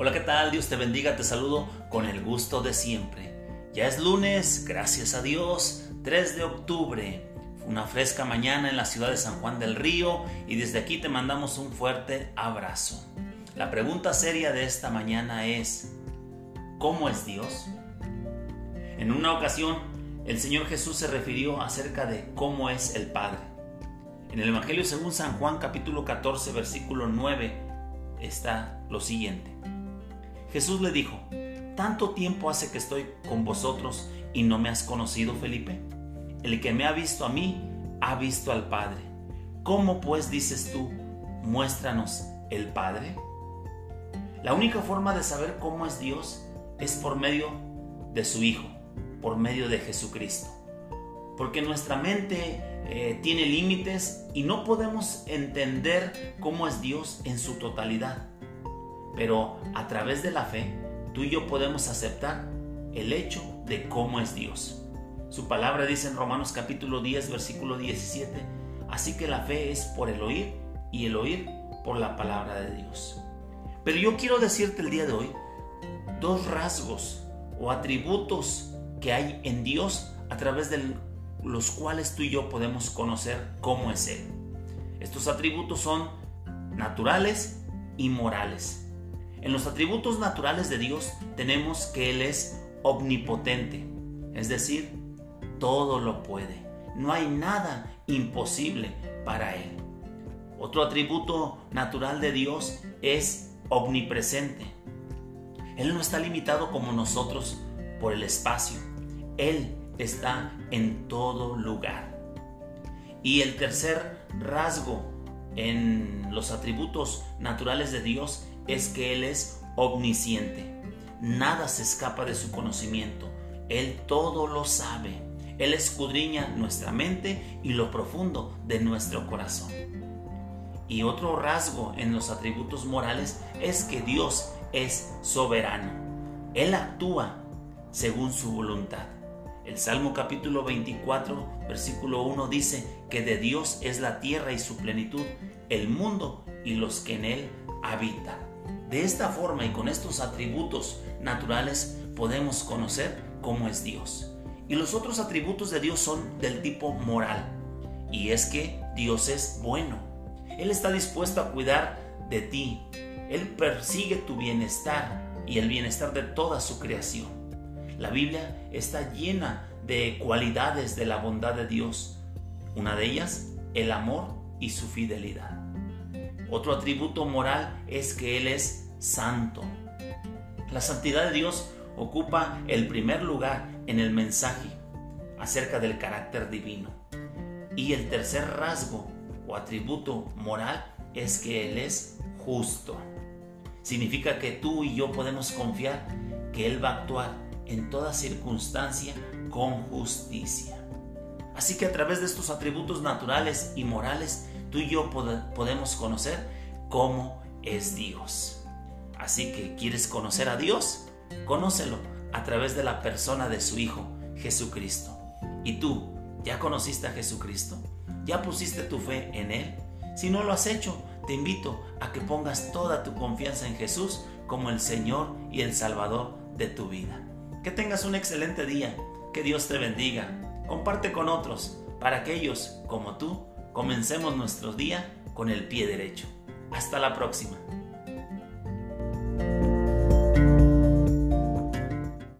Hola, ¿qué tal? Dios te bendiga, te saludo con el gusto de siempre. Ya es lunes, gracias a Dios, 3 de octubre, una fresca mañana en la ciudad de San Juan del Río y desde aquí te mandamos un fuerte abrazo. La pregunta seria de esta mañana es, ¿cómo es Dios? En una ocasión, el Señor Jesús se refirió acerca de cómo es el Padre. En el Evangelio según San Juan capítulo 14 versículo 9 está lo siguiente. Jesús le dijo, ¿tanto tiempo hace que estoy con vosotros y no me has conocido, Felipe? El que me ha visto a mí, ha visto al Padre. ¿Cómo pues dices tú, muéstranos el Padre? La única forma de saber cómo es Dios es por medio de su Hijo, por medio de Jesucristo. Porque nuestra mente eh, tiene límites y no podemos entender cómo es Dios en su totalidad. Pero a través de la fe, tú y yo podemos aceptar el hecho de cómo es Dios. Su palabra dice en Romanos capítulo 10, versículo 17, así que la fe es por el oír y el oír por la palabra de Dios. Pero yo quiero decirte el día de hoy dos rasgos o atributos que hay en Dios a través de los cuales tú y yo podemos conocer cómo es Él. Estos atributos son naturales y morales. En los atributos naturales de Dios tenemos que Él es omnipotente, es decir, todo lo puede. No hay nada imposible para Él. Otro atributo natural de Dios es omnipresente. Él no está limitado como nosotros por el espacio. Él está en todo lugar. Y el tercer rasgo en los atributos naturales de Dios es que Él es omnisciente. Nada se escapa de su conocimiento. Él todo lo sabe. Él escudriña nuestra mente y lo profundo de nuestro corazón. Y otro rasgo en los atributos morales es que Dios es soberano. Él actúa según su voluntad. El Salmo capítulo 24, versículo 1 dice que de Dios es la tierra y su plenitud, el mundo y los que en él habitan. De esta forma y con estos atributos naturales podemos conocer cómo es Dios. Y los otros atributos de Dios son del tipo moral. Y es que Dios es bueno. Él está dispuesto a cuidar de ti. Él persigue tu bienestar y el bienestar de toda su creación. La Biblia está llena de cualidades de la bondad de Dios. Una de ellas, el amor y su fidelidad. Otro atributo moral es que Él es santo. La santidad de Dios ocupa el primer lugar en el mensaje acerca del carácter divino. Y el tercer rasgo o atributo moral es que Él es justo. Significa que tú y yo podemos confiar que Él va a actuar en toda circunstancia con justicia. Así que a través de estos atributos naturales y morales tú y yo podemos conocer cómo es Dios. Así que, ¿quieres conocer a Dios? Conócelo a través de la persona de su Hijo, Jesucristo. ¿Y tú, ya conociste a Jesucristo? ¿Ya pusiste tu fe en Él? Si no lo has hecho, te invito a que pongas toda tu confianza en Jesús como el Señor y el Salvador de tu vida. Que tengas un excelente día, que Dios te bendiga. Comparte con otros para que ellos, como tú, Comencemos nuestro día con el pie derecho. Hasta la próxima.